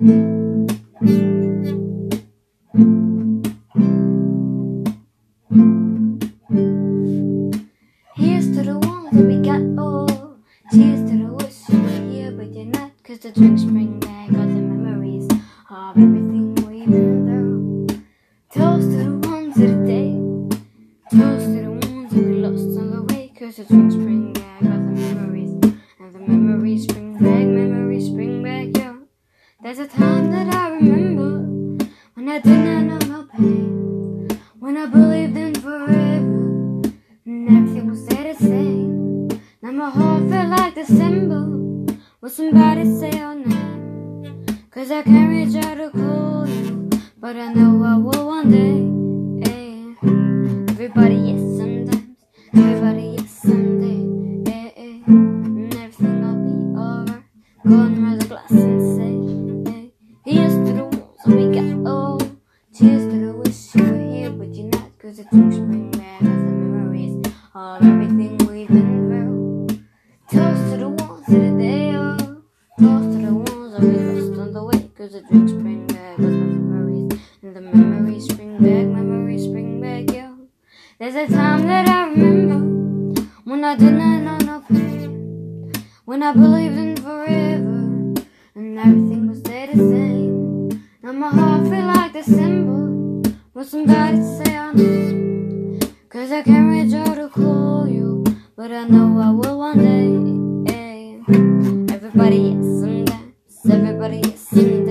Here's to the ones we got oh. all. Cheers to the wish you were here, but you're not. Cause the drinks bring back all the memories of everything we've been through. Toast to the ones of the day. Toast to the ones that we lost on the way. Cause the drinks bring back. There's a time that I remember when I didn't know no pain. When I believed in forever. And everything was there the same. Now my heart felt like December. Will somebody say your name? Cause I can't reach out to call you. But I know I will one day. eh. Everybody, yes, sometimes. Everybody, yes, someday. eh, eh. Cheers to the wish you were here, but you're not. Cause the drinks bring back all the memories of everything we've been through. Toast to the ones of the day, oh. Toast to the ones that we lost on the way. Cause the drinks bring back all the memories. And the memories bring back, memories bring back, yo. There's a time that I remember when I did not know no pain. When I believed in forever. And everything was. Now my heart feel like December. Will somebody to say name? Cause I can't reach out to call you. But I know I will one day. Everybody, yes, sometimes. Everybody, yes, sometimes.